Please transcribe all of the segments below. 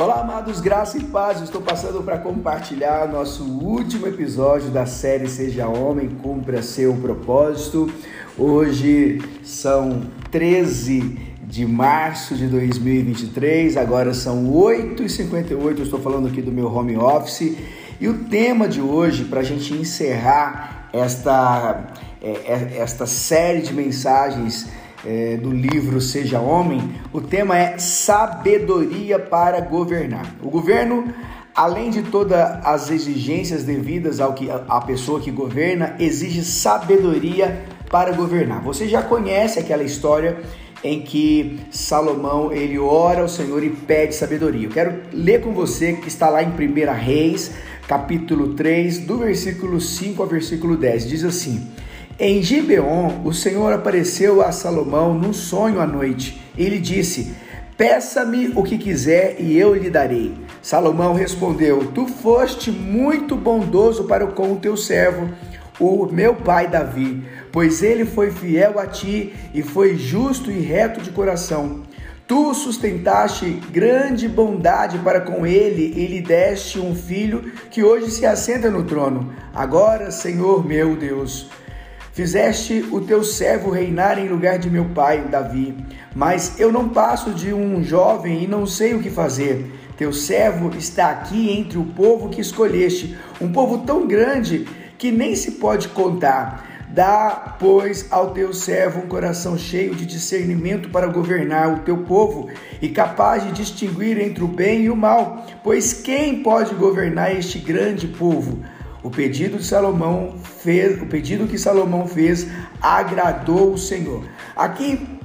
Olá, amados, graça e paz. estou passando para compartilhar nosso último episódio da série Seja Homem, Cumpra Seu Propósito. Hoje são 13 de março de 2023, agora são 8h58. Eu estou falando aqui do meu home office. E o tema de hoje, para a gente encerrar esta, é, é, esta série de mensagens é, do livro Seja Homem, o tema é sabedoria para governar. O governo, além de todas as exigências devidas ao que a pessoa que governa, exige sabedoria para governar. Você já conhece aquela história em que Salomão ele ora ao Senhor e pede sabedoria. Eu quero ler com você que está lá em 1 Reis, capítulo 3, do versículo 5 ao versículo 10. Diz assim: em Gibeon, o Senhor apareceu a Salomão num sonho à noite. Ele disse: Peça-me o que quiser e eu lhe darei. Salomão respondeu: Tu foste muito bondoso para com o teu servo, o meu pai Davi, pois ele foi fiel a ti e foi justo e reto de coração. Tu sustentaste grande bondade para com ele e lhe deste um filho que hoje se assenta no trono. Agora, Senhor meu Deus, Fizeste o teu servo reinar em lugar de meu pai, Davi. Mas eu não passo de um jovem e não sei o que fazer. Teu servo está aqui entre o povo que escolheste, um povo tão grande que nem se pode contar. Dá, pois, ao teu servo um coração cheio de discernimento para governar o teu povo e capaz de distinguir entre o bem e o mal, pois quem pode governar este grande povo? O pedido de Salomão fez, o pedido que Salomão fez agradou o Senhor. Aqui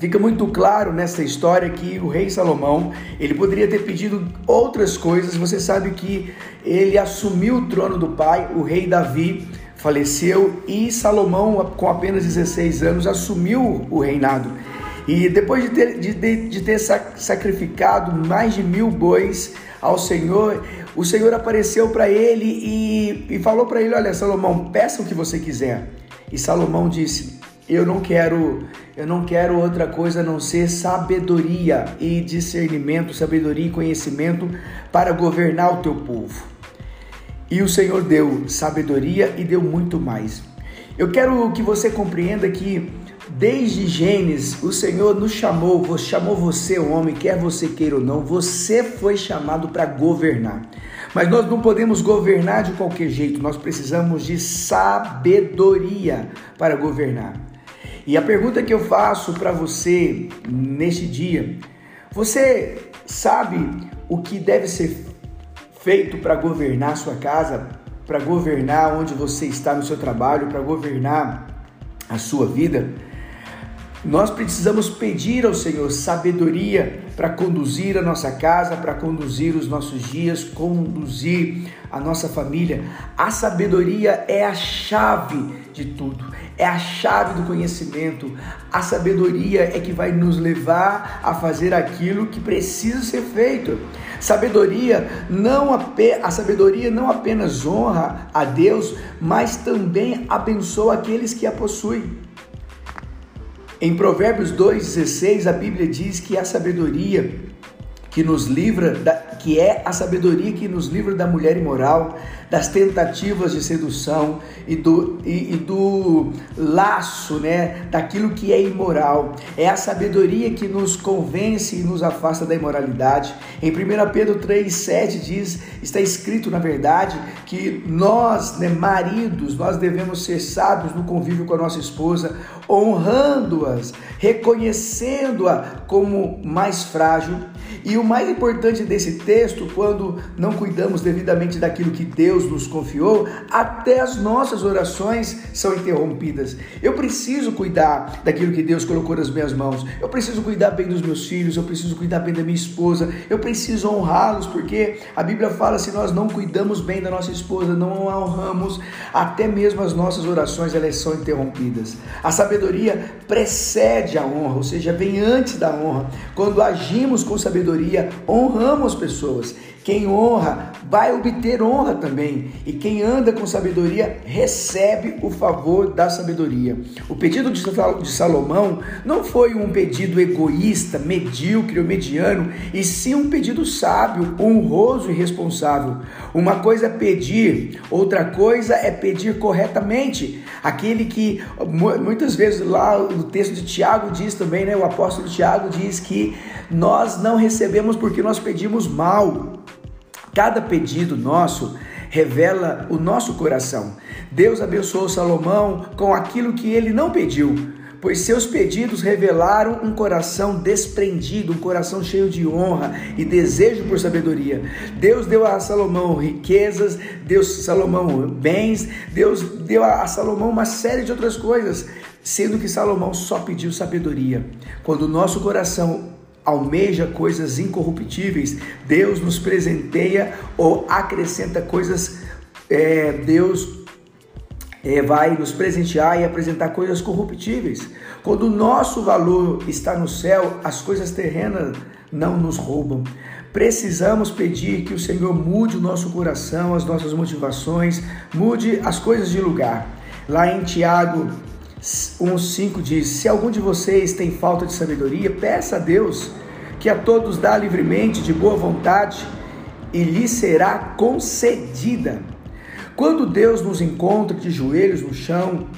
Fica muito claro nessa história que o rei Salomão, ele poderia ter pedido outras coisas. Você sabe que ele assumiu o trono do pai, o rei Davi faleceu e Salomão, com apenas 16 anos, assumiu o reinado. E depois de ter, de, de ter sacrificado mais de mil bois ao Senhor, o Senhor apareceu para ele e, e falou para ele: Olha, Salomão, peça o que você quiser. E Salomão disse: Eu não quero, eu não quero outra coisa a não ser sabedoria e discernimento, sabedoria e conhecimento para governar o teu povo. E o Senhor deu sabedoria e deu muito mais. Eu quero que você compreenda que Desde Gênesis, o Senhor nos chamou, chamou você, homem, quer você queira ou não, você foi chamado para governar. Mas nós não podemos governar de qualquer jeito, nós precisamos de sabedoria para governar. E a pergunta que eu faço para você neste dia, você sabe o que deve ser feito para governar sua casa, para governar onde você está no seu trabalho, para governar a sua vida? Nós precisamos pedir ao Senhor sabedoria para conduzir a nossa casa, para conduzir os nossos dias, conduzir a nossa família. A sabedoria é a chave de tudo, é a chave do conhecimento. A sabedoria é que vai nos levar a fazer aquilo que precisa ser feito. Sabedoria não a sabedoria não apenas honra a Deus, mas também abençoa aqueles que a possuem. Em Provérbios 2,16, a Bíblia diz que a sabedoria que nos livra, da, que é a sabedoria que nos livra da mulher imoral, das tentativas de sedução e do, e, e, do laço, né, daquilo que é imoral. É a sabedoria que nos convence e nos afasta da imoralidade. Em 1 Pedro 3,7 diz, está escrito na verdade, que nós, né, maridos, nós devemos ser sábios no convívio com a nossa esposa, honrando-as, reconhecendo-a como mais frágil e o mais importante desse texto, quando não cuidamos devidamente daquilo que Deus nos confiou, até as nossas orações são interrompidas. Eu preciso cuidar daquilo que Deus colocou nas minhas mãos. Eu preciso cuidar bem dos meus filhos, eu preciso cuidar bem da minha esposa, eu preciso honrá-los, porque a Bíblia fala se nós não cuidamos bem da nossa esposa, não a honramos, até mesmo as nossas orações elas são interrompidas. A sabedoria precede a honra, ou seja, vem antes da honra. Quando agimos com sabedoria, sabedoria, honramos pessoas. Quem honra vai obter honra também, e quem anda com sabedoria recebe o favor da sabedoria. O pedido de Salomão não foi um pedido egoísta, medíocre ou mediano, e sim um pedido sábio, honroso e responsável. Uma coisa é pedir, outra coisa é pedir corretamente. Aquele que muitas vezes lá no texto de Tiago diz também, né, o apóstolo Tiago diz que nós não recebemos porque nós pedimos mal. Cada pedido nosso revela o nosso coração. Deus abençoou Salomão com aquilo que ele não pediu, pois seus pedidos revelaram um coração desprendido, um coração cheio de honra e desejo por sabedoria. Deus deu a Salomão riquezas, deu a Salomão bens, Deus deu a Salomão uma série de outras coisas, sendo que Salomão só pediu sabedoria. Quando o nosso coração almeja coisas incorruptíveis, Deus nos presenteia ou acrescenta coisas, é, Deus é, vai nos presentear e apresentar coisas corruptíveis. Quando o nosso valor está no céu, as coisas terrenas não nos roubam. Precisamos pedir que o Senhor mude o nosso coração, as nossas motivações, mude as coisas de lugar. Lá em Tiago 1,5 diz: Se algum de vocês tem falta de sabedoria, peça a Deus, que a todos dá livremente, de boa vontade, e lhe será concedida. Quando Deus nos encontra de joelhos no chão,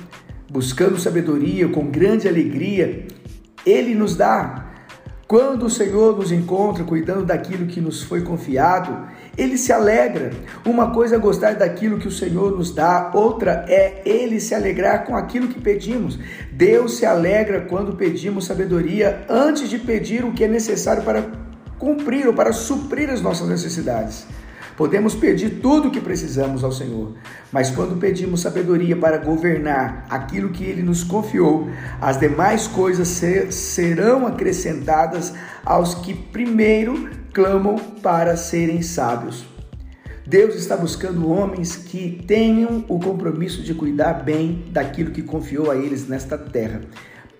buscando sabedoria com grande alegria, Ele nos dá. Quando o Senhor nos encontra cuidando daquilo que nos foi confiado, ele se alegra. Uma coisa é gostar daquilo que o Senhor nos dá, outra é ele se alegrar com aquilo que pedimos. Deus se alegra quando pedimos sabedoria antes de pedir o que é necessário para cumprir ou para suprir as nossas necessidades. Podemos pedir tudo o que precisamos ao Senhor, mas quando pedimos sabedoria para governar aquilo que Ele nos confiou, as demais coisas ser, serão acrescentadas aos que primeiro clamam para serem sábios. Deus está buscando homens que tenham o compromisso de cuidar bem daquilo que confiou a eles nesta terra.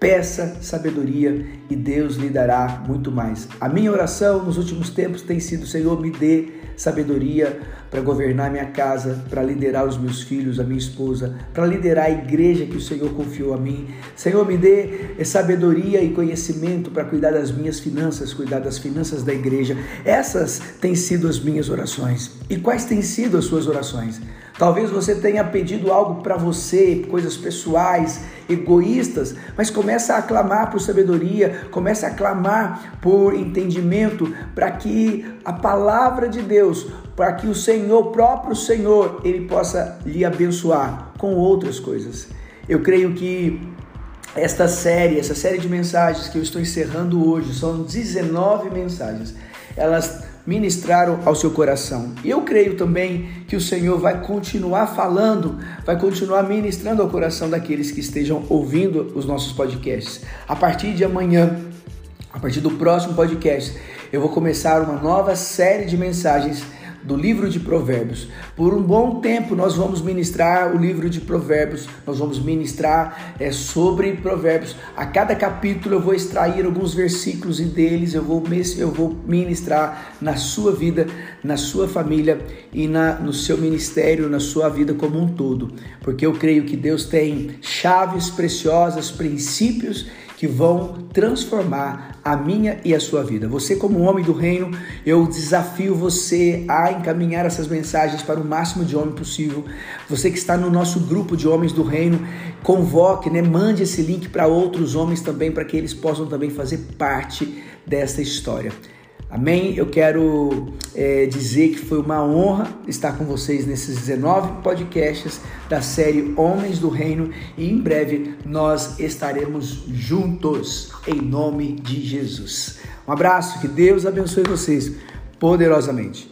Peça sabedoria e Deus lhe dará muito mais. A minha oração nos últimos tempos tem sido: Senhor, me dê sabedoria para governar minha casa, para liderar os meus filhos, a minha esposa, para liderar a igreja que o Senhor confiou a mim. Senhor, me dê sabedoria e conhecimento para cuidar das minhas finanças, cuidar das finanças da igreja. Essas têm sido as minhas orações. E quais têm sido as suas orações? Talvez você tenha pedido algo para você, coisas pessoais, egoístas, mas começa a clamar por sabedoria, começa a clamar por entendimento, para que a palavra de Deus, para que o Senhor, próprio Senhor, ele possa lhe abençoar com outras coisas. Eu creio que esta série, essa série de mensagens que eu estou encerrando hoje, são 19 mensagens. Elas ministraram ao seu coração. E eu creio também que o Senhor vai continuar falando, vai continuar ministrando ao coração daqueles que estejam ouvindo os nossos podcasts. A partir de amanhã, a partir do próximo podcast, eu vou começar uma nova série de mensagens do livro de Provérbios. Por um bom tempo nós vamos ministrar o livro de Provérbios, nós vamos ministrar é, sobre Provérbios. A cada capítulo eu vou extrair alguns versículos e deles eu vou, eu vou ministrar na sua vida, na sua família e na, no seu ministério, na sua vida como um todo. Porque eu creio que Deus tem chaves preciosas, princípios que vão transformar a minha e a sua vida. Você, como homem do reino, eu desafio você a encaminhar essas mensagens para o máximo de homem possível. Você que está no nosso grupo de homens do reino, convoque, né? mande esse link para outros homens também, para que eles possam também fazer parte dessa história. Amém? Eu quero é, dizer que foi uma honra estar com vocês nesses 19 podcasts da série Homens do Reino e em breve nós estaremos juntos em nome de Jesus. Um abraço, que Deus abençoe vocês poderosamente.